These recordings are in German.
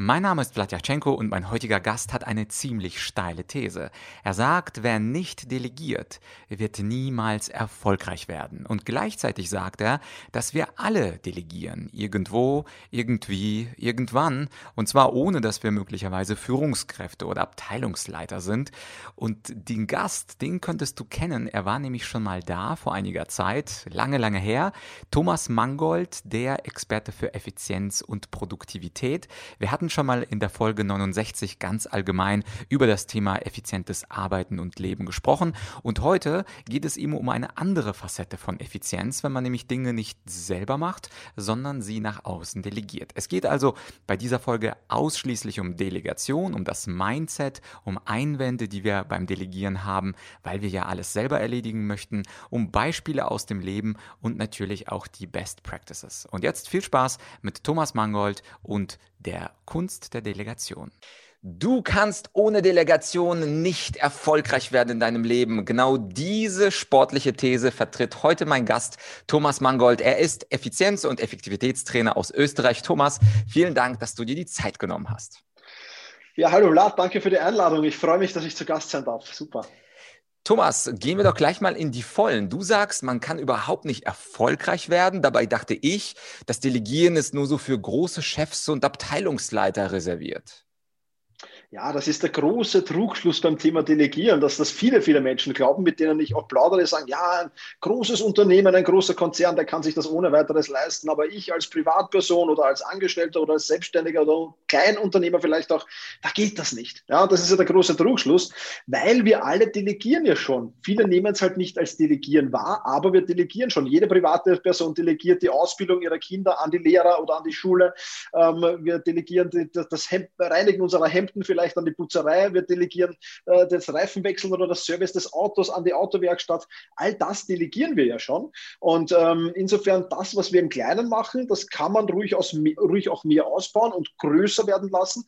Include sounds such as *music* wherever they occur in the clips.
Mein Name ist Vladyachenko und mein heutiger Gast hat eine ziemlich steile These. Er sagt, wer nicht delegiert, wird niemals erfolgreich werden. Und gleichzeitig sagt er, dass wir alle delegieren. Irgendwo, irgendwie, irgendwann. Und zwar ohne, dass wir möglicherweise Führungskräfte oder Abteilungsleiter sind. Und den Gast, den könntest du kennen. Er war nämlich schon mal da vor einiger Zeit, lange, lange her. Thomas Mangold, der Experte für Effizienz und Produktivität. Wir hatten hatten schon mal in der Folge 69 ganz allgemein über das Thema effizientes Arbeiten und Leben gesprochen und heute geht es ihm um eine andere Facette von Effizienz, wenn man nämlich Dinge nicht selber macht, sondern sie nach außen delegiert. Es geht also bei dieser Folge ausschließlich um Delegation, um das Mindset, um Einwände, die wir beim Delegieren haben, weil wir ja alles selber erledigen möchten, um Beispiele aus dem Leben und natürlich auch die Best Practices. Und jetzt viel Spaß mit Thomas Mangold und der Kunst der Delegation. Du kannst ohne Delegation nicht erfolgreich werden in deinem Leben. Genau diese sportliche These vertritt heute mein Gast Thomas Mangold. Er ist Effizienz- und Effektivitätstrainer aus Österreich. Thomas, vielen Dank, dass du dir die Zeit genommen hast. Ja, hallo Vlad, danke für die Einladung. Ich freue mich, dass ich zu Gast sein darf. Super. Thomas, gehen wir doch gleich mal in die Vollen. Du sagst, man kann überhaupt nicht erfolgreich werden. Dabei dachte ich, das Delegieren ist nur so für große Chefs und Abteilungsleiter reserviert. Ja, das ist der große Trugschluss beim Thema Delegieren, dass das viele, viele Menschen glauben, mit denen ich auch plaudere, sagen, ja, ein großes Unternehmen, ein großer Konzern, der kann sich das ohne weiteres leisten, aber ich als Privatperson oder als Angestellter oder als Selbstständiger oder Kleinunternehmer vielleicht auch, da geht das nicht. Ja, das ist ja der große Trugschluss, weil wir alle delegieren ja schon. Viele nehmen es halt nicht als Delegieren wahr, aber wir delegieren schon. Jede private Person delegiert die Ausbildung ihrer Kinder an die Lehrer oder an die Schule. Ähm, wir delegieren das Hemd, Reinigen unserer Hemden vielleicht vielleicht an die Putzerei, wir delegieren äh, das Reifenwechseln oder das Service des Autos an die Autowerkstatt. All das delegieren wir ja schon. Und ähm, insofern das, was wir im Kleinen machen, das kann man ruhig, aus, ruhig auch mehr ausbauen und größer werden lassen.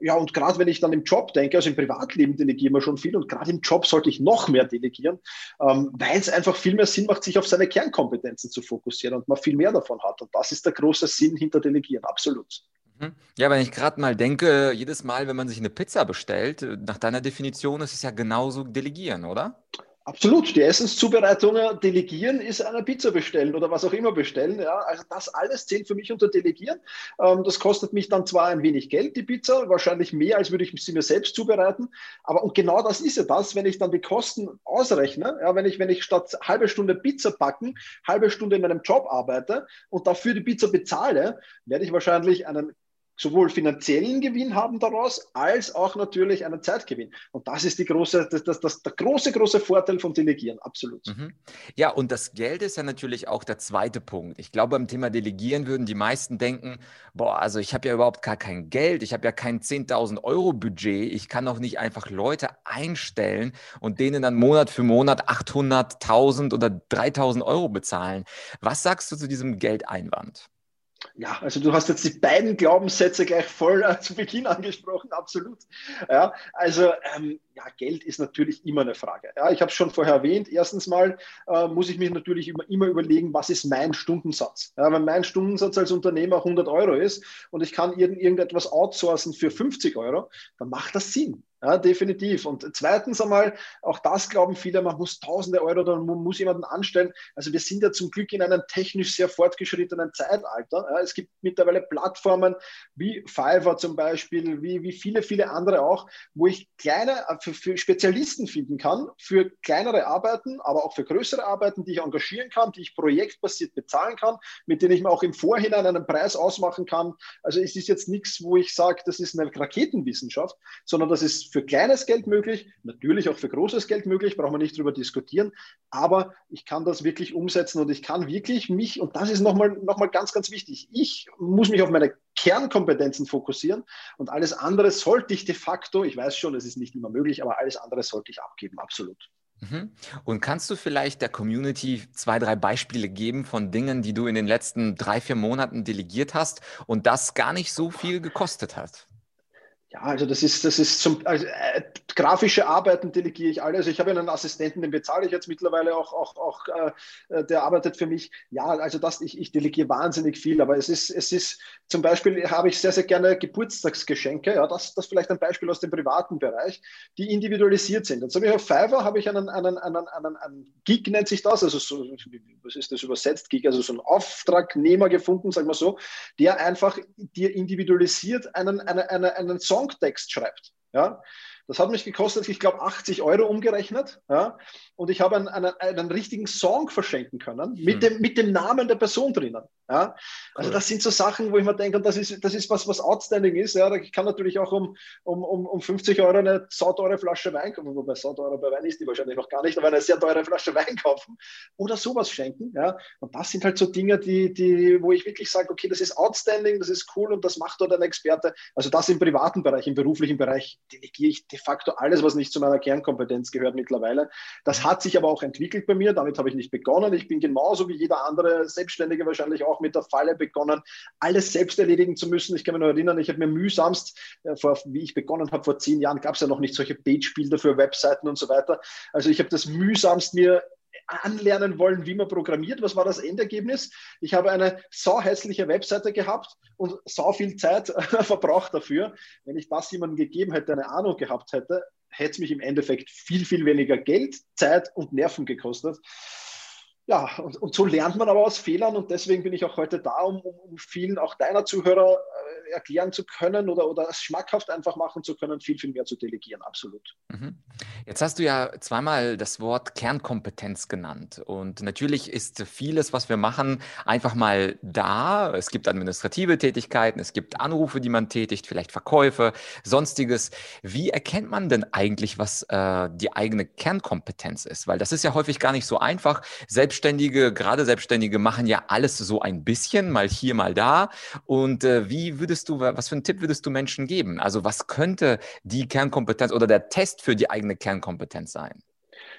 Ja, und gerade wenn ich dann im Job denke, also im Privatleben delegieren wir schon viel und gerade im Job sollte ich noch mehr delegieren, ähm, weil es einfach viel mehr Sinn macht, sich auf seine Kernkompetenzen zu fokussieren und man viel mehr davon hat. Und das ist der große Sinn hinter Delegieren, absolut. Mhm. Ja, wenn ich gerade mal denke, jedes Mal, wenn man sich eine Pizza bestellt, nach deiner Definition ist es ja genauso delegieren, oder? Absolut. Die Essenszubereitung delegieren ist eine Pizza bestellen oder was auch immer bestellen. Ja, also das alles zählt für mich unter Delegieren. Ähm, das kostet mich dann zwar ein wenig Geld, die Pizza, wahrscheinlich mehr, als würde ich sie mir selbst zubereiten. Aber und genau das ist ja das, wenn ich dann die Kosten ausrechne, ja, wenn ich, wenn ich statt halbe Stunde Pizza backen, halbe Stunde in meinem Job arbeite und dafür die Pizza bezahle, werde ich wahrscheinlich einen sowohl finanziellen Gewinn haben daraus, als auch natürlich einen Zeitgewinn. Und das ist die große, das, das, das, der große, große Vorteil vom Delegieren, absolut. Mhm. Ja, und das Geld ist ja natürlich auch der zweite Punkt. Ich glaube, beim Thema Delegieren würden die meisten denken, boah, also ich habe ja überhaupt gar kein Geld, ich habe ja kein 10.000 Euro Budget, ich kann doch nicht einfach Leute einstellen und denen dann Monat für Monat 800.000 oder 3.000 Euro bezahlen. Was sagst du zu diesem Geldeinwand? Ja, also du hast jetzt die beiden Glaubenssätze gleich voll äh, zu Beginn angesprochen, absolut. Ja, also ähm, ja, Geld ist natürlich immer eine Frage. Ja, ich habe es schon vorher erwähnt. Erstens mal äh, muss ich mich natürlich immer, immer überlegen, was ist mein Stundensatz. Ja, wenn mein Stundensatz als Unternehmer 100 Euro ist und ich kann irgend, irgendetwas outsourcen für 50 Euro, dann macht das Sinn. Ja, definitiv. Und zweitens einmal, auch das glauben viele, man muss tausende Euro oder man muss jemanden anstellen. Also wir sind ja zum Glück in einem technisch sehr fortgeschrittenen Zeitalter. Ja, es gibt mittlerweile Plattformen wie Fiverr zum Beispiel, wie, wie viele, viele andere auch, wo ich kleine, äh, für, für Spezialisten finden kann, für kleinere Arbeiten, aber auch für größere Arbeiten, die ich engagieren kann, die ich projektbasiert bezahlen kann, mit denen ich mir auch im Vorhinein einen Preis ausmachen kann. Also es ist jetzt nichts, wo ich sage, das ist eine Raketenwissenschaft, sondern das ist für kleines Geld möglich, natürlich auch für großes Geld möglich, brauchen wir nicht drüber diskutieren, aber ich kann das wirklich umsetzen und ich kann wirklich mich, und das ist nochmal noch mal ganz, ganz wichtig, ich muss mich auf meine Kernkompetenzen fokussieren und alles andere sollte ich de facto, ich weiß schon, es ist nicht immer möglich, aber alles andere sollte ich abgeben, absolut. Mhm. Und kannst du vielleicht der Community zwei, drei Beispiele geben von Dingen, die du in den letzten drei, vier Monaten delegiert hast und das gar nicht so viel gekostet hat? Ja, also das ist, das ist zum also, äh, grafische Arbeiten delegiere ich alle. Also ich habe einen Assistenten, den bezahle ich jetzt mittlerweile auch, auch, auch äh, der arbeitet für mich. Ja, also das, ich, ich delegiere wahnsinnig viel, aber es ist, es ist zum Beispiel habe ich sehr, sehr gerne Geburtstagsgeschenke. Ja, das, das vielleicht ein Beispiel aus dem privaten Bereich, die individualisiert sind. Jetzt habe ich auf Fiverr habe ich einen, einen, einen, einen, einen Gig nennt sich das, also so, was ist das übersetzt, Gig, also so einen Auftragnehmer gefunden, sagen wir so, der einfach dir individualisiert einen, einen, einen, einen Song Songtext schreibt. Ja? Das hat mich gekostet, ich glaube, 80 Euro umgerechnet. Ja? Und ich habe einen, einen, einen richtigen Song verschenken können mit, hm. dem, mit dem Namen der Person drinnen. Ja? Also cool. das sind so Sachen, wo ich mir denke, und das ist, das ist was, was outstanding ist. Ja? Ich kann natürlich auch um, um, um, 50 Euro eine sauteure Flasche Wein kaufen, wobei sauteure bei Wein ist die wahrscheinlich noch gar nicht, aber eine sehr teure Flasche Wein kaufen oder sowas schenken. Ja? Und das sind halt so Dinge, die, die, wo ich wirklich sage, okay, das ist outstanding, das ist cool und das macht dort ein Experte. Also das im privaten Bereich, im beruflichen Bereich delegiere ich de facto alles, was nicht zu meiner Kernkompetenz gehört mittlerweile. Das hat sich aber auch entwickelt bei mir. Damit habe ich nicht begonnen. Ich bin genauso wie jeder andere Selbstständige wahrscheinlich auch mit der Falle begonnen, alles selbst erledigen zu müssen. Ich kann mich noch erinnern, ich habe mir mühsamst, äh, vor, wie ich begonnen habe, vor zehn Jahren gab es ja noch nicht solche Page-Bilder für Webseiten und so weiter. Also ich habe das mühsamst mir anlernen wollen, wie man programmiert. Was war das Endergebnis? Ich habe eine sauhässliche Webseite gehabt und sau viel Zeit *laughs* verbraucht dafür. Wenn ich das jemandem gegeben hätte, eine Ahnung gehabt hätte, hätte es mich im Endeffekt viel, viel weniger Geld, Zeit und Nerven gekostet ja, und, und, so lernt man aber aus Fehlern und deswegen bin ich auch heute da, um, um vielen, auch deiner Zuhörer, äh, erklären zu können oder, oder schmackhaft einfach machen zu können, viel, viel mehr zu delegieren, absolut. Mhm. Jetzt hast du ja zweimal das Wort Kernkompetenz genannt und natürlich ist vieles, was wir machen, einfach mal da. Es gibt administrative Tätigkeiten, es gibt Anrufe, die man tätigt, vielleicht Verkäufe, sonstiges. Wie erkennt man denn eigentlich, was äh, die eigene Kernkompetenz ist? Weil das ist ja häufig gar nicht so einfach, selbst Selbstständige, gerade Selbstständige machen ja alles so ein bisschen, mal hier, mal da. Und äh, wie würdest du, was für einen Tipp würdest du Menschen geben? Also was könnte die Kernkompetenz oder der Test für die eigene Kernkompetenz sein?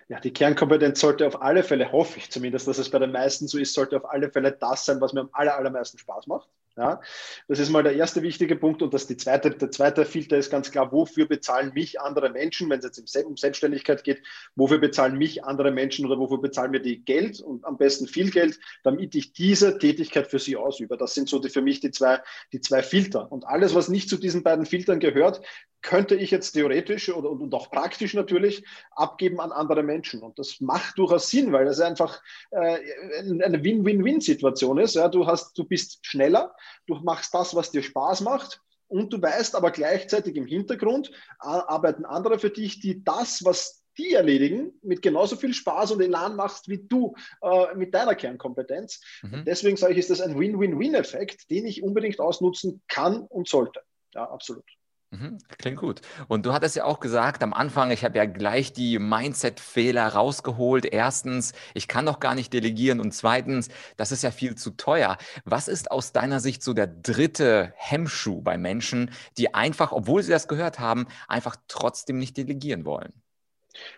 Ja, die Kernkompetenz sollte auf alle Fälle, hoffe ich zumindest, dass es bei den meisten so ist, sollte auf alle Fälle das sein, was mir am aller, allermeisten Spaß macht. Ja, das ist mal der erste wichtige Punkt. Und das die zweite, der zweite Filter ist ganz klar, wofür bezahlen mich andere Menschen, wenn es jetzt um Selbstständigkeit geht, wofür bezahlen mich andere Menschen oder wofür bezahlen mir die Geld und am besten viel Geld, damit ich diese Tätigkeit für sie ausübe. Das sind so die, für mich die zwei, die zwei Filter. Und alles, was nicht zu diesen beiden Filtern gehört, könnte ich jetzt theoretisch oder, und auch praktisch natürlich abgeben an andere Menschen. Und das macht durchaus Sinn, weil das einfach äh, eine Win-Win-Win-Situation ist. Ja, du, hast, du bist schneller, du machst das, was dir Spaß macht. Und du weißt aber gleichzeitig im Hintergrund, arbeiten andere für dich, die das, was die erledigen, mit genauso viel Spaß und Elan machst wie du äh, mit deiner Kernkompetenz. Mhm. Deswegen sage ich, ist das ein Win-Win-Win-Effekt, den ich unbedingt ausnutzen kann und sollte. Ja, absolut. Mhm, klingt gut. Und du hattest ja auch gesagt am Anfang, ich habe ja gleich die Mindset-Fehler rausgeholt. Erstens, ich kann doch gar nicht delegieren. Und zweitens, das ist ja viel zu teuer. Was ist aus deiner Sicht so der dritte Hemmschuh bei Menschen, die einfach, obwohl sie das gehört haben, einfach trotzdem nicht delegieren wollen?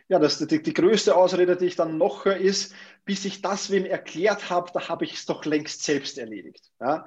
Ja, das, die, die größte Ausrede, die ich dann noch höre, ist, bis ich das wem erklärt habe, da habe ich es doch längst selbst erledigt. Ja.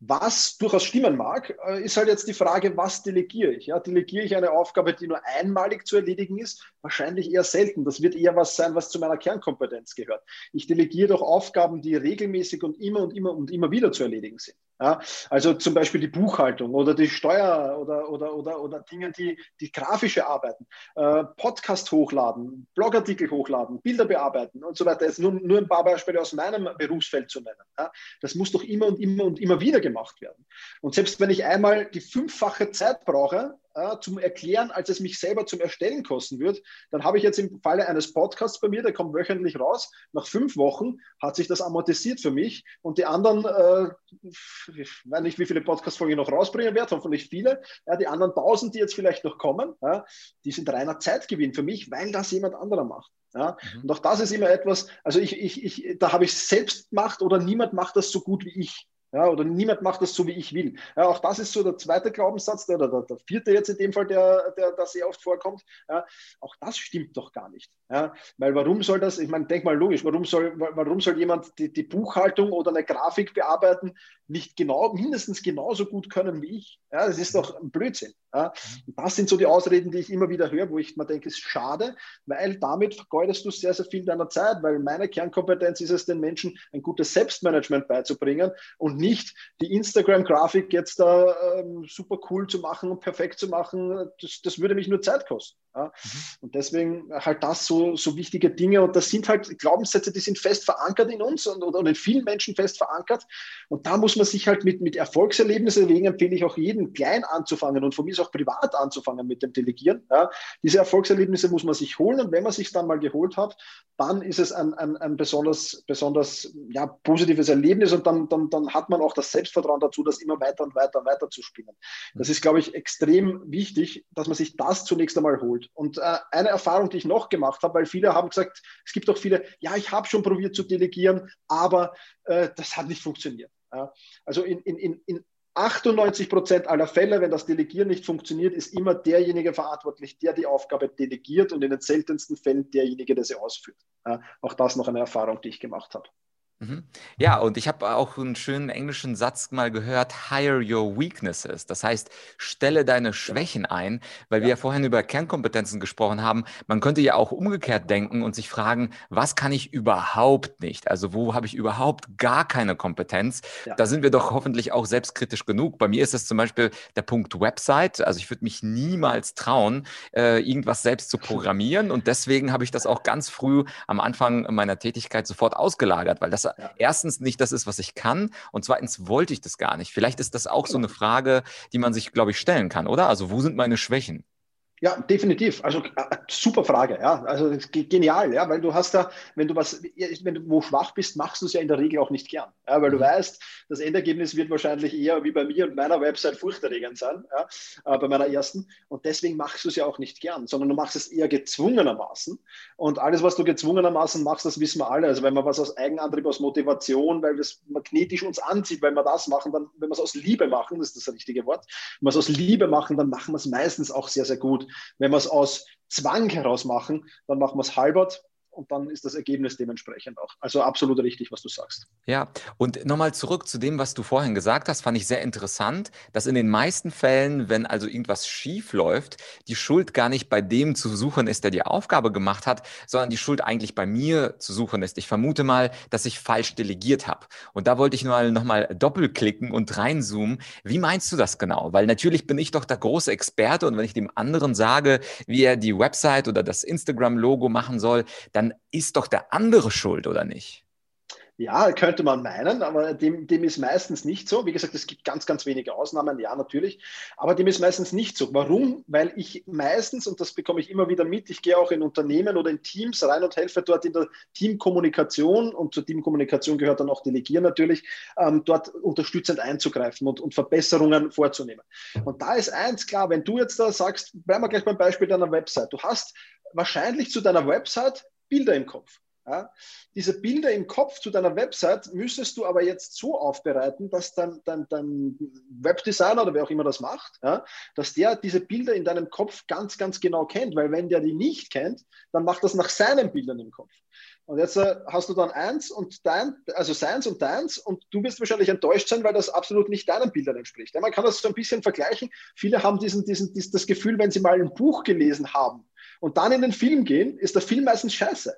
Was durchaus stimmen mag, äh, ist halt jetzt die Frage, was delegiere ich? Ja, delegiere ich eine Aufgabe, die nur einmalig zu erledigen ist? Wahrscheinlich eher selten. Das wird eher was sein, was zu meiner Kernkompetenz gehört. Ich delegiere doch Aufgaben, die regelmäßig und immer und immer und immer wieder zu erledigen sind. Ja, also zum Beispiel die Buchhaltung oder die Steuer oder, oder, oder, oder Dinge, die, die grafische arbeiten, äh, Podcast hochladen, Blogartikel hochladen, Bilder bearbeiten und so weiter. Jetzt nur, nur ein paar Beispiele aus meinem Berufsfeld zu nennen. Ja, das muss doch immer und immer und immer wieder gemacht werden. Und selbst wenn ich einmal die fünffache Zeit brauche, äh, zum Erklären, als es mich selber zum Erstellen kosten wird, dann habe ich jetzt im Falle eines Podcasts bei mir, der kommt wöchentlich raus, nach fünf Wochen hat sich das amortisiert für mich und die anderen, äh, ich weiß nicht, wie viele Podcast-Folgen ich noch rausbringen werde, hoffentlich viele, ja, die anderen tausend, die jetzt vielleicht noch kommen, ja, die sind reiner Zeitgewinn für mich, weil das jemand anderer macht. Ja? Mhm. Und auch das ist immer etwas, also ich, ich, ich, da habe ich selbst gemacht oder niemand macht das so gut wie ich. Ja, oder niemand macht das so, wie ich will. Ja, auch das ist so der zweite Glaubenssatz, der, oder der, der vierte jetzt in dem Fall, der, der, der sehr oft vorkommt. Ja, auch das stimmt doch gar nicht. Ja, weil warum soll das, ich meine, denk mal logisch, warum soll, warum soll jemand die, die Buchhaltung oder eine Grafik bearbeiten nicht genau, mindestens genauso gut können wie ich? Ja, das ist doch ein Blödsinn. Ja, das sind so die Ausreden, die ich immer wieder höre, wo ich mir denke, ist schade, weil damit vergeudest du sehr, sehr viel deiner Zeit, weil meine Kernkompetenz ist es, den Menschen ein gutes Selbstmanagement beizubringen und nicht die Instagram-Grafik jetzt da ähm, super cool zu machen und perfekt zu machen. Das, das würde mich nur Zeit kosten. Ja? Mhm. Und deswegen halt das so, so wichtige Dinge. Und das sind halt Glaubenssätze, die sind fest verankert in uns und, und in vielen Menschen fest verankert. Und da muss man sich halt mit, mit Erfolgserlebnissen, deswegen empfehle ich auch jeden klein anzufangen und von mir ist auch privat anzufangen mit dem Delegieren. Ja? Diese Erfolgserlebnisse muss man sich holen und wenn man sich dann mal geholt hat, dann ist es ein, ein, ein besonders, besonders ja, positives Erlebnis und dann, dann, dann hat man auch das Selbstvertrauen dazu, das immer weiter und weiter und weiter zu spielen. Das ist, glaube ich, extrem wichtig, dass man sich das zunächst einmal holt. Und äh, eine Erfahrung, die ich noch gemacht habe, weil viele haben gesagt, es gibt auch viele, ja, ich habe schon probiert zu delegieren, aber äh, das hat nicht funktioniert. Ja. Also in, in, in 98 Prozent aller Fälle, wenn das Delegieren nicht funktioniert, ist immer derjenige verantwortlich, der die Aufgabe delegiert und in den seltensten Fällen derjenige, der sie ausführt. Ja, auch das noch eine Erfahrung, die ich gemacht habe. Mhm. Ja, und ich habe auch einen schönen englischen Satz mal gehört, hire your weaknesses. Das heißt, stelle deine Schwächen ein, weil ja. wir ja vorhin über Kernkompetenzen gesprochen haben. Man könnte ja auch umgekehrt denken und sich fragen, was kann ich überhaupt nicht? Also wo habe ich überhaupt gar keine Kompetenz? Ja. Da sind wir doch hoffentlich auch selbstkritisch genug. Bei mir ist es zum Beispiel der Punkt Website. Also ich würde mich niemals trauen, äh, irgendwas selbst zu *laughs* programmieren. Und deswegen habe ich das auch ganz früh am Anfang meiner Tätigkeit sofort ausgelagert, weil das ja. erstens nicht das ist, was ich kann und zweitens wollte ich das gar nicht. Vielleicht ist das auch so eine Frage, die man sich, glaube ich, stellen kann, oder? Also wo sind meine Schwächen? Ja, definitiv. Also äh, super Frage, ja. Also genial, ja, weil du hast da, wenn du was, wenn du wo schwach bist, machst du es ja in der Regel auch nicht gern. Ja, weil du mhm. weißt, das Endergebnis wird wahrscheinlich eher wie bei mir und meiner Website furchterregend sein, ja, äh, bei meiner ersten. Und deswegen machst du es ja auch nicht gern, sondern du machst es eher gezwungenermaßen. Und alles, was du gezwungenermaßen machst, das wissen wir alle. Also wenn man was aus Eigenantrieb, aus Motivation, weil das magnetisch uns anzieht, weil wir das machen, dann, wenn wir es aus Liebe machen, das ist das richtige Wort, wenn wir es aus Liebe machen, dann machen wir es meistens auch sehr, sehr gut. Wenn wir es aus Zwang heraus machen, dann machen wir es halbert und dann ist das Ergebnis dementsprechend auch. Also absolut richtig, was du sagst. Ja, und nochmal zurück zu dem, was du vorhin gesagt hast, fand ich sehr interessant, dass in den meisten Fällen, wenn also irgendwas schief läuft, die Schuld gar nicht bei dem zu suchen ist, der die Aufgabe gemacht hat, sondern die Schuld eigentlich bei mir zu suchen ist. Ich vermute mal, dass ich falsch delegiert habe. Und da wollte ich nur nochmal doppelklicken und reinzoomen. Wie meinst du das genau? Weil natürlich bin ich doch der große Experte und wenn ich dem anderen sage, wie er die Website oder das Instagram-Logo machen soll, dann ist doch der andere schuld, oder nicht? Ja, könnte man meinen, aber dem, dem ist meistens nicht so. Wie gesagt, es gibt ganz, ganz wenige Ausnahmen, ja, natürlich, aber dem ist meistens nicht so. Warum? Weil ich meistens, und das bekomme ich immer wieder mit, ich gehe auch in Unternehmen oder in Teams rein und helfe dort in der Teamkommunikation und zur Teamkommunikation gehört dann auch Delegieren natürlich, ähm, dort unterstützend einzugreifen und, und Verbesserungen vorzunehmen. Und da ist eins klar, wenn du jetzt da sagst, bleiben wir gleich beim Beispiel deiner Website, du hast wahrscheinlich zu deiner Website Bilder im Kopf. Ja? Diese Bilder im Kopf zu deiner Website müsstest du aber jetzt so aufbereiten, dass dein, dein, dein Webdesigner oder wer auch immer das macht, ja, dass der diese Bilder in deinem Kopf ganz, ganz genau kennt. Weil wenn der die nicht kennt, dann macht das nach seinen Bildern im Kopf. Und jetzt äh, hast du dann eins und dein, also seins und deins und du wirst wahrscheinlich enttäuscht sein, weil das absolut nicht deinen Bildern entspricht. Ja, man kann das so ein bisschen vergleichen. Viele haben diesen, diesen, diesen, das Gefühl, wenn sie mal ein Buch gelesen haben, und dann in den Film gehen, ist der Film meistens scheiße.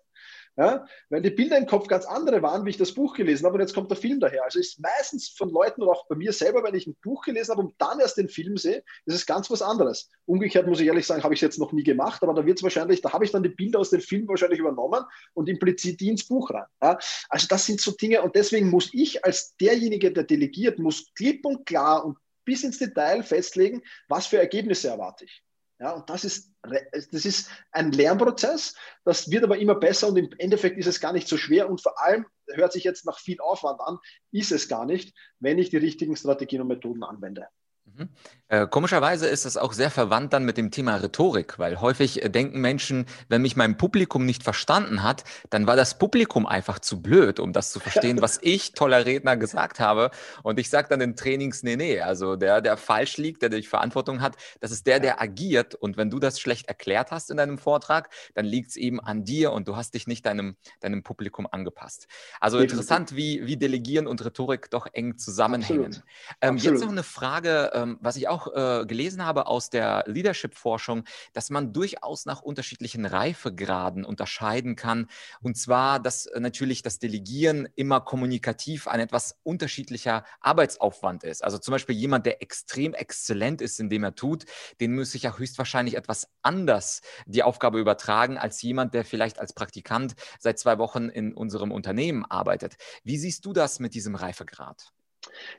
Ja, weil die Bilder im Kopf ganz andere waren, wie ich das Buch gelesen habe und jetzt kommt der Film daher. Also ist meistens von Leuten oder auch bei mir selber, wenn ich ein Buch gelesen habe und dann erst den Film sehe, ist es ganz was anderes. Umgekehrt muss ich ehrlich sagen, habe ich es jetzt noch nie gemacht, aber da wird es wahrscheinlich, da habe ich dann die Bilder aus dem Film wahrscheinlich übernommen und implizit die ins Buch rein. Ja, also das sind so Dinge und deswegen muss ich als derjenige, der delegiert, muss klipp und klar und bis ins Detail festlegen, was für Ergebnisse erwarte ich. Ja, und das ist, das ist ein Lernprozess, das wird aber immer besser und im Endeffekt ist es gar nicht so schwer und vor allem hört sich jetzt nach viel Aufwand an, ist es gar nicht, wenn ich die richtigen Strategien und Methoden anwende. Mhm. Äh, komischerweise ist das auch sehr verwandt dann mit dem Thema Rhetorik, weil häufig äh, denken Menschen, wenn mich mein Publikum nicht verstanden hat, dann war das Publikum einfach zu blöd, um das zu *laughs* verstehen, was ich, toller Redner, gesagt habe. Und ich sage dann in Trainings, nee, nee, also der, der falsch liegt, der die Verantwortung hat, das ist der, der agiert. Und wenn du das schlecht erklärt hast in deinem Vortrag, dann liegt es eben an dir und du hast dich nicht deinem, deinem Publikum angepasst. Also Definitiv. interessant, wie, wie Delegieren und Rhetorik doch eng zusammenhängen. Ähm. Jetzt noch eine Frage, ähm, was ich auch äh, gelesen habe aus der Leadership-Forschung, dass man durchaus nach unterschiedlichen Reifegraden unterscheiden kann. Und zwar, dass äh, natürlich das Delegieren immer kommunikativ ein etwas unterschiedlicher Arbeitsaufwand ist. Also zum Beispiel jemand, der extrem exzellent ist in dem er tut, den muss ich ja höchstwahrscheinlich etwas anders die Aufgabe übertragen als jemand, der vielleicht als Praktikant seit zwei Wochen in unserem Unternehmen arbeitet. Wie siehst du das mit diesem Reifegrad?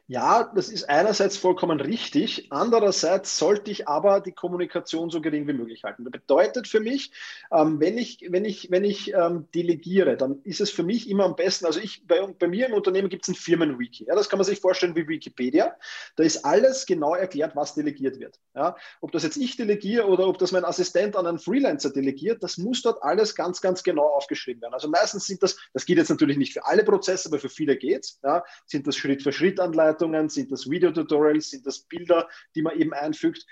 Ja, das ist einerseits vollkommen richtig. Andererseits sollte ich aber die Kommunikation so gering wie möglich halten. Das bedeutet für mich, ähm, wenn ich, wenn ich, wenn ich ähm, delegiere, dann ist es für mich immer am besten, also ich, bei, bei mir im Unternehmen gibt es ein Firmenwiki. Ja, das kann man sich vorstellen wie Wikipedia. Da ist alles genau erklärt, was delegiert wird. Ja, ob das jetzt ich delegiere oder ob das mein Assistent an einen Freelancer delegiert, das muss dort alles ganz, ganz genau aufgeschrieben werden. Also meistens sind das, das geht jetzt natürlich nicht für alle Prozesse, aber für viele geht es, ja, sind das Schritt für Schritt Schrittanleitungen, sind das Videotutorials, sind das Bilder, die man eben einfügt.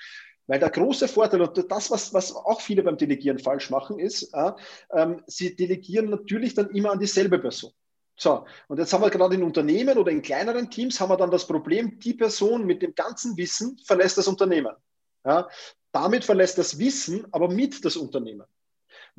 Weil der große Vorteil und das, was, was auch viele beim Delegieren falsch machen, ist, äh, ähm, sie delegieren natürlich dann immer an dieselbe Person. So, und jetzt haben wir gerade in Unternehmen oder in kleineren Teams haben wir dann das Problem, die Person mit dem ganzen Wissen verlässt das Unternehmen. Ja, damit verlässt das Wissen aber mit das Unternehmen.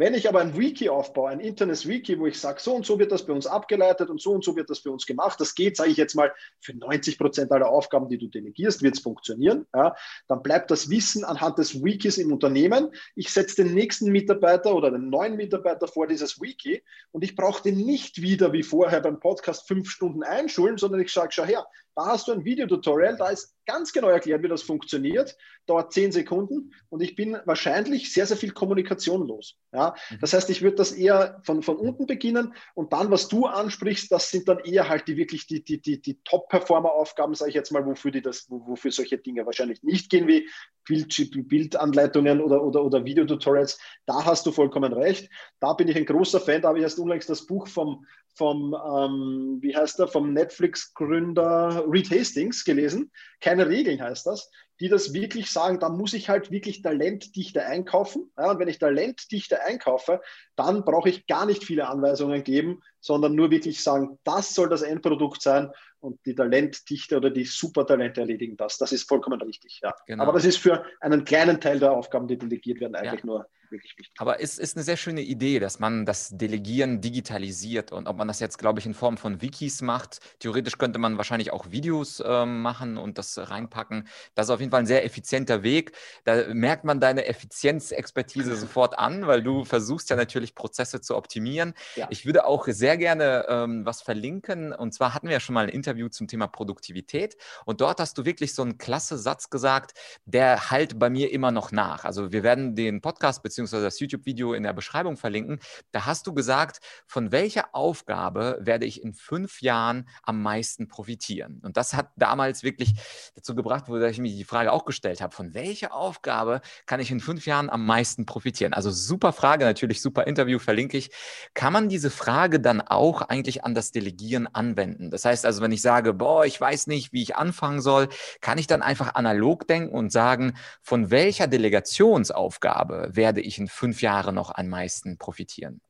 Wenn ich aber ein Wiki aufbaue, ein internes Wiki, wo ich sage, so und so wird das bei uns abgeleitet und so und so wird das für uns gemacht, das geht, sage ich jetzt mal, für 90 Prozent aller Aufgaben, die du delegierst, wird es funktionieren. Ja, dann bleibt das Wissen anhand des Wikis im Unternehmen. Ich setze den nächsten Mitarbeiter oder den neuen Mitarbeiter vor dieses Wiki und ich brauche den nicht wieder wie vorher beim Podcast fünf Stunden einschulen, sondern ich sage, schau her, da hast du ein Videotutorial, da ist ganz genau erklärt, wie das funktioniert, dauert zehn Sekunden und ich bin wahrscheinlich sehr, sehr viel Kommunikation los. Ja? Mhm. Das heißt, ich würde das eher von, von unten beginnen und dann, was du ansprichst, das sind dann eher halt die wirklich die, die, die, die Top-Performer-Aufgaben, sage ich jetzt mal, wofür die das, wofür solche Dinge wahrscheinlich nicht gehen, wie Bild, Bildanleitungen oder, oder, oder Videotutorials. Da hast du vollkommen recht. Da bin ich ein großer Fan. Da habe ich erst unlängst das Buch vom, vom ähm, wie heißt er, vom Netflix-Gründer Reed Hastings gelesen. Keine Regeln heißt das, die das wirklich sagen, da muss ich halt wirklich Talentdichte einkaufen. Ja, und wenn ich Talentdichte einkaufe, dann brauche ich gar nicht viele Anweisungen geben, sondern nur wirklich sagen, das soll das Endprodukt sein und die Talentdichte oder die Supertalente erledigen das. Das ist vollkommen richtig. Ja. Genau. Aber das ist für einen kleinen Teil der Aufgaben, die delegiert werden, eigentlich ja. nur wirklich wichtig. Aber es ist eine sehr schöne Idee, dass man das Delegieren digitalisiert und ob man das jetzt, glaube ich, in Form von Wikis macht. Theoretisch könnte man wahrscheinlich auch Videos äh, machen und das reinpacken. Das ist auf jeden Fall ein sehr effizienter Weg. Da merkt man deine Effizienzexpertise *laughs* sofort an, weil du versuchst ja natürlich Prozesse zu optimieren. Ja. Ich würde auch sehr gerne ähm, was verlinken und zwar hatten wir ja schon mal ein Interview Interview zum Thema Produktivität. Und dort hast du wirklich so einen klasse Satz gesagt, der halt bei mir immer noch nach. Also wir werden den Podcast bzw. das YouTube-Video in der Beschreibung verlinken. Da hast du gesagt, von welcher Aufgabe werde ich in fünf Jahren am meisten profitieren? Und das hat damals wirklich dazu gebracht, wo ich mir die Frage auch gestellt habe, von welcher Aufgabe kann ich in fünf Jahren am meisten profitieren? Also super Frage, natürlich super Interview, verlinke ich. Kann man diese Frage dann auch eigentlich an das Delegieren anwenden? Das heißt also, wenn ich ich sage, boah, ich weiß nicht, wie ich anfangen soll, kann ich dann einfach analog denken und sagen, von welcher Delegationsaufgabe werde ich in fünf Jahren noch am meisten profitieren?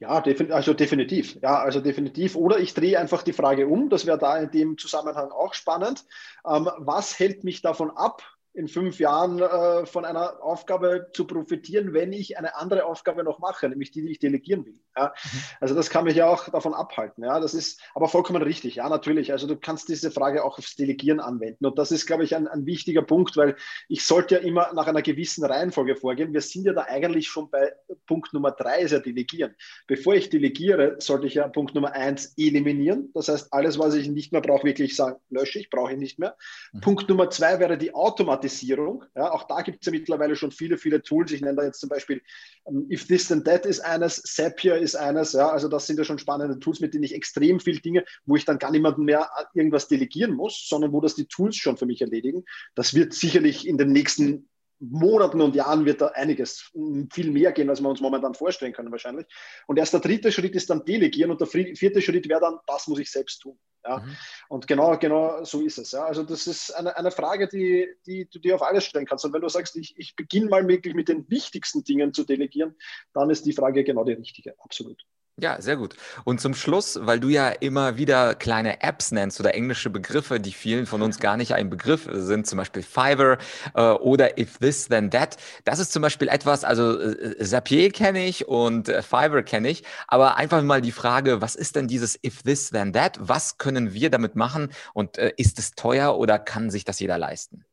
Ja, also definitiv. Ja, also definitiv. Oder ich drehe einfach die Frage um. Das wäre da in dem Zusammenhang auch spannend. Ähm, was hält mich davon ab, in fünf Jahren äh, von einer Aufgabe zu profitieren, wenn ich eine andere Aufgabe noch mache, nämlich die, die ich delegieren will. Ja? Mhm. Also das kann mich ja auch davon abhalten. Ja? Das ist aber vollkommen richtig. Ja, natürlich. Also du kannst diese Frage auch aufs Delegieren anwenden. Und das ist, glaube ich, ein, ein wichtiger Punkt, weil ich sollte ja immer nach einer gewissen Reihenfolge vorgehen. Wir sind ja da eigentlich schon bei Punkt Nummer drei, ist ja Delegieren. Bevor ich delegiere, sollte ich ja Punkt Nummer eins eliminieren. Das heißt, alles, was ich nicht mehr brauche, wirklich sagen, lösche ich, brauche ich nicht mehr. Mhm. Punkt Nummer zwei wäre die Automatisierung Automatisierung. Ja, auch da gibt es ja mittlerweile schon viele, viele Tools. Ich nenne da jetzt zum Beispiel um, ähm, If This Then That ist eines, Zapier ist eines. Ja, also das sind ja schon spannende Tools, mit denen ich extrem viel Dinge, wo ich dann gar niemandem mehr irgendwas delegieren muss, sondern wo das die Tools schon für mich erledigen. Das wird sicherlich in den nächsten Monaten und Jahren wird da einiges viel mehr gehen, als wir uns momentan vorstellen können wahrscheinlich. Und erst der dritte Schritt ist dann Delegieren und der vierte Schritt wäre dann, das muss ich selbst tun. Ja? Mhm. Und genau, genau so ist es. Ja? Also das ist eine, eine Frage, die, die du dir auf alles stellen kannst. Und wenn du sagst, ich, ich beginne mal wirklich mit den wichtigsten Dingen zu delegieren, dann ist die Frage genau die richtige. Absolut. Ja, sehr gut. Und zum Schluss, weil du ja immer wieder kleine Apps nennst oder englische Begriffe, die vielen von uns gar nicht ein Begriff sind, zum Beispiel Fiverr äh, oder If This Then That. Das ist zum Beispiel etwas, also äh, Zapier kenne ich und äh, Fiverr kenne ich, aber einfach mal die Frage, was ist denn dieses If This Then That? Was können wir damit machen und äh, ist es teuer oder kann sich das jeder leisten?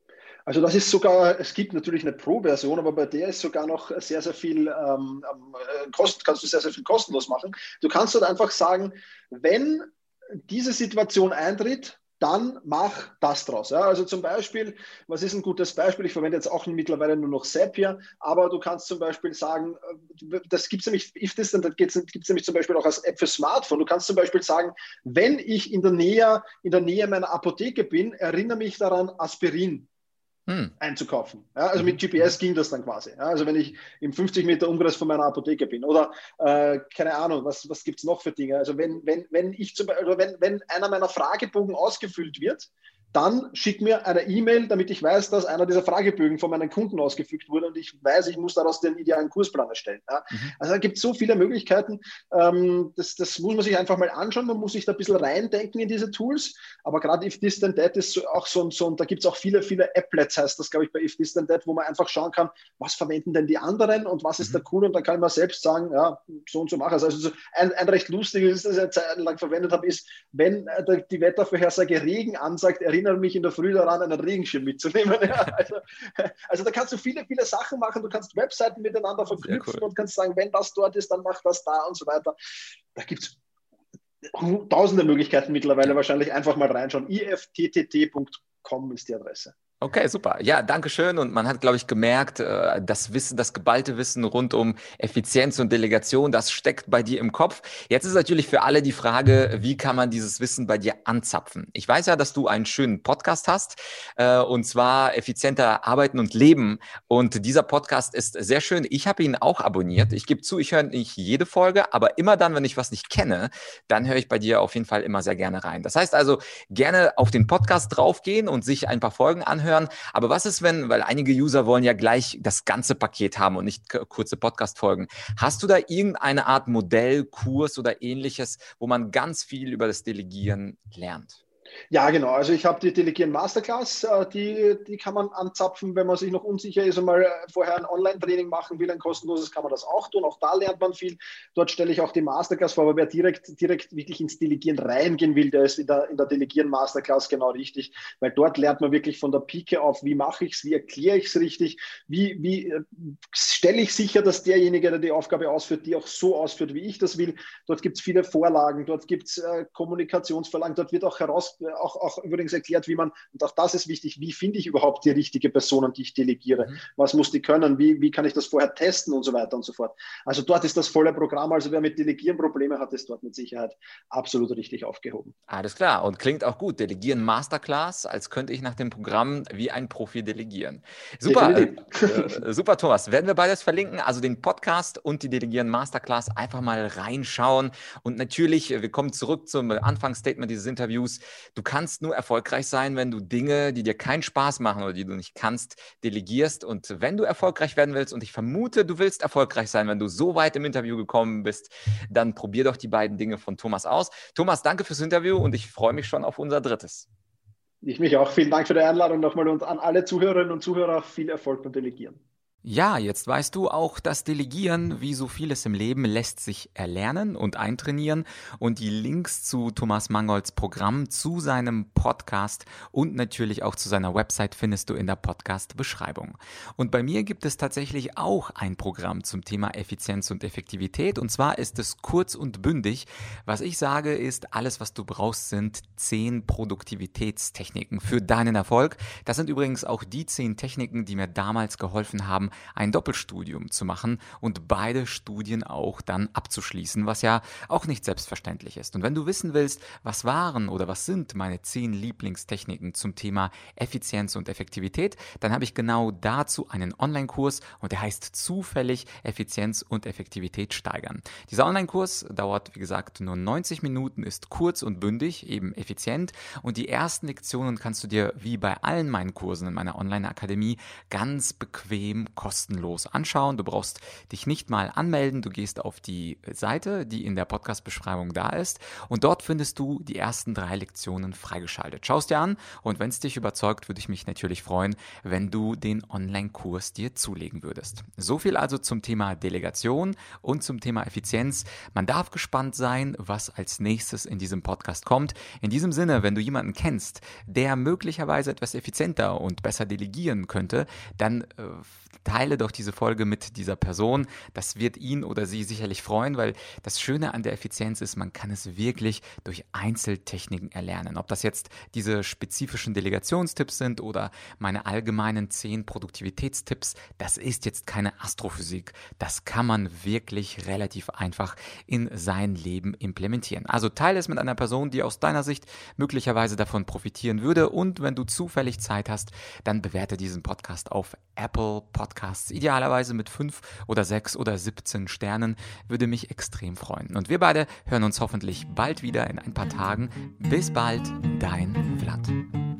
Also das ist sogar, es gibt natürlich eine Pro-Version, aber bei der ist sogar noch sehr, sehr viel ähm, ähm Kosten, kannst du sehr, sehr viel kostenlos machen. Du kannst dort einfach sagen, wenn diese Situation eintritt, dann mach das draus. Ja? Also zum Beispiel, was ist ein gutes Beispiel? Ich verwende jetzt auch mittlerweile nur noch Zapier, aber du kannst zum Beispiel sagen, äh, das gibt es nämlich, if this, dann gibt es nämlich zum Beispiel auch als App für Smartphone. Du kannst zum Beispiel sagen, wenn ich in der Nähe, in der Nähe meiner Apotheke bin, erinnere mich daran, Aspirin hm. einzukaufen. Ja, also mit mhm. GPS ging das dann quasi. Ja, also wenn ich im 50 Meter Umkreis von meiner Apotheke bin oder äh, keine Ahnung, was, was gibt es noch für Dinge? Also wenn, wenn, wenn ich zum Beispiel, wenn, wenn einer meiner Fragebogen ausgefüllt wird, dann schick mir eine E-Mail, damit ich weiß, dass einer dieser Fragebögen von meinen Kunden ausgefügt wurde und ich weiß, ich muss daraus den idealen Kursplan erstellen. Ja. Mhm. Also da gibt es so viele Möglichkeiten. Ähm, das, das muss man sich einfach mal anschauen. Man muss sich da ein bisschen reindenken in diese Tools. Aber gerade If This Then That ist auch so, so da gibt es auch viele, viele Applets, heißt das, glaube ich, bei If This Then That, wo man einfach schauen kann, was verwenden denn die anderen und was ist mhm. der cool und dann kann man selbst sagen, ja, so und so machen. Also so ein, ein recht lustiges, das ich eine Zeit lang verwendet habe, ist, wenn äh, die Wettervorhersage Regen ansagt, erinnert erinnere mich in der Früh daran, einen Regenschirm mitzunehmen. *laughs* Ja, also, also, da kannst du viele, viele Sachen machen. Du kannst Webseiten miteinander verknüpfen cool. und kannst sagen, wenn das dort ist, dann mach das da und so weiter. Da gibt es tausende Möglichkeiten mittlerweile wahrscheinlich einfach mal reinschauen. ifttt.com ist die Adresse. Okay, super. Ja, danke schön. Und man hat, glaube ich, gemerkt, äh, das Wissen, das geballte Wissen rund um Effizienz und Delegation, das steckt bei dir im Kopf. Jetzt ist natürlich für alle die Frage, wie kann man dieses Wissen bei dir anzapfen? Ich weiß ja, dass du einen schönen Podcast hast, äh, und zwar effizienter arbeiten und leben. Und dieser Podcast ist sehr schön. Ich habe ihn auch abonniert. Ich gebe zu, ich höre nicht jede Folge, aber immer dann, wenn ich was nicht kenne, dann höre ich bei dir auf jeden Fall immer sehr gerne rein. Das heißt also, gerne auf den Podcast draufgehen und sich ein paar Folgen anhören anhören. Aber was ist, wenn, weil einige User wollen ja gleich das ganze Paket haben und nicht kurze Podcast-Folgen. Hast du da irgendeine Art Modell, Kurs oder ähnliches, wo man ganz viel über das Delegieren lernt? Ja, genau. Also ich habe die Delegieren Masterclass, äh, die, die kann man anzapfen, wenn man sich noch unsicher ist und mal äh, vorher ein Online-Training machen will, ein kostenloses, kann man das auch tun. Auch da lernt man viel. Dort stelle ich auch die Masterclass vor, aber wer direkt, direkt wirklich ins Delegieren reingehen will, der ist in der, in der Delegieren Masterclass genau richtig, weil dort lernt man wirklich von der Pike auf, wie mache ich es, wie erkläre ich es richtig, wie, wie äh, stelle ich sicher, dass derjenige, der die Aufgabe ausführt, die auch so ausführt, wie ich das will. Dort gibt es viele Vorlagen, dort gibt es äh, Kommunikationsverlangen, dort wird auch heraus auch, auch übrigens erklärt, wie man, und auch das ist wichtig, wie finde ich überhaupt die richtige Person, an die ich delegiere? Mhm. Was muss die können? Wie, wie kann ich das vorher testen und so weiter und so fort? Also dort ist das volle Programm. Also wer mit Delegieren Probleme hat, ist dort mit Sicherheit absolut richtig aufgehoben. Alles klar und klingt auch gut. Delegieren Masterclass, als könnte ich nach dem Programm wie ein Profi delegieren. Super, äh, äh, super Thomas. Werden wir beides verlinken, also den Podcast und die Delegieren Masterclass einfach mal reinschauen. Und natürlich, wir kommen zurück zum Anfangsstatement dieses Interviews. Du kannst nur erfolgreich sein, wenn du Dinge, die dir keinen Spaß machen oder die du nicht kannst, delegierst. Und wenn du erfolgreich werden willst, und ich vermute, du willst erfolgreich sein, wenn du so weit im Interview gekommen bist, dann probier doch die beiden Dinge von Thomas aus. Thomas, danke fürs Interview und ich freue mich schon auf unser drittes. Ich mich auch. Vielen Dank für die Einladung nochmal und an alle Zuhörerinnen und Zuhörer viel Erfolg beim Delegieren. Ja, jetzt weißt du auch, das Delegieren, wie so vieles im Leben, lässt sich erlernen und eintrainieren. Und die Links zu Thomas Mangolds Programm, zu seinem Podcast und natürlich auch zu seiner Website findest du in der Podcast-Beschreibung. Und bei mir gibt es tatsächlich auch ein Programm zum Thema Effizienz und Effektivität. Und zwar ist es kurz und bündig. Was ich sage, ist, alles, was du brauchst, sind zehn Produktivitätstechniken für deinen Erfolg. Das sind übrigens auch die zehn Techniken, die mir damals geholfen haben, ein Doppelstudium zu machen und beide Studien auch dann abzuschließen, was ja auch nicht selbstverständlich ist. Und wenn du wissen willst, was waren oder was sind meine zehn Lieblingstechniken zum Thema Effizienz und Effektivität, dann habe ich genau dazu einen Online-Kurs und der heißt zufällig Effizienz und Effektivität steigern. Dieser Online-Kurs dauert, wie gesagt, nur 90 Minuten, ist kurz und bündig, eben effizient und die ersten Lektionen kannst du dir wie bei allen meinen Kursen in meiner Online-Akademie ganz bequem kostenlos anschauen. Du brauchst dich nicht mal anmelden. Du gehst auf die Seite, die in der Podcast-Beschreibung da ist. Und dort findest du die ersten drei Lektionen freigeschaltet. Schaust dir an und wenn es dich überzeugt, würde ich mich natürlich freuen, wenn du den Online-Kurs dir zulegen würdest. So viel also zum Thema Delegation und zum Thema Effizienz. Man darf gespannt sein, was als nächstes in diesem Podcast kommt. In diesem Sinne, wenn du jemanden kennst, der möglicherweise etwas effizienter und besser delegieren könnte, dann äh, teile doch diese Folge mit dieser Person. Das wird ihn oder sie sicherlich freuen, weil das Schöne an der Effizienz ist, man kann es wirklich durch Einzeltechniken erlernen. Ob das jetzt diese spezifischen Delegationstipps sind oder meine allgemeinen zehn Produktivitätstipps, das ist jetzt keine Astrophysik. Das kann man wirklich relativ einfach in sein Leben implementieren. Also teile es mit einer Person, die aus deiner Sicht möglicherweise davon profitieren würde. Und wenn du zufällig Zeit hast, dann bewerte diesen Podcast auf Apple Podcasts Podcasts, idealerweise mit fünf oder sechs oder 17 Sternen, würde mich extrem freuen. Und wir beide hören uns hoffentlich bald wieder in ein paar Tagen. Bis bald, dein Vlad.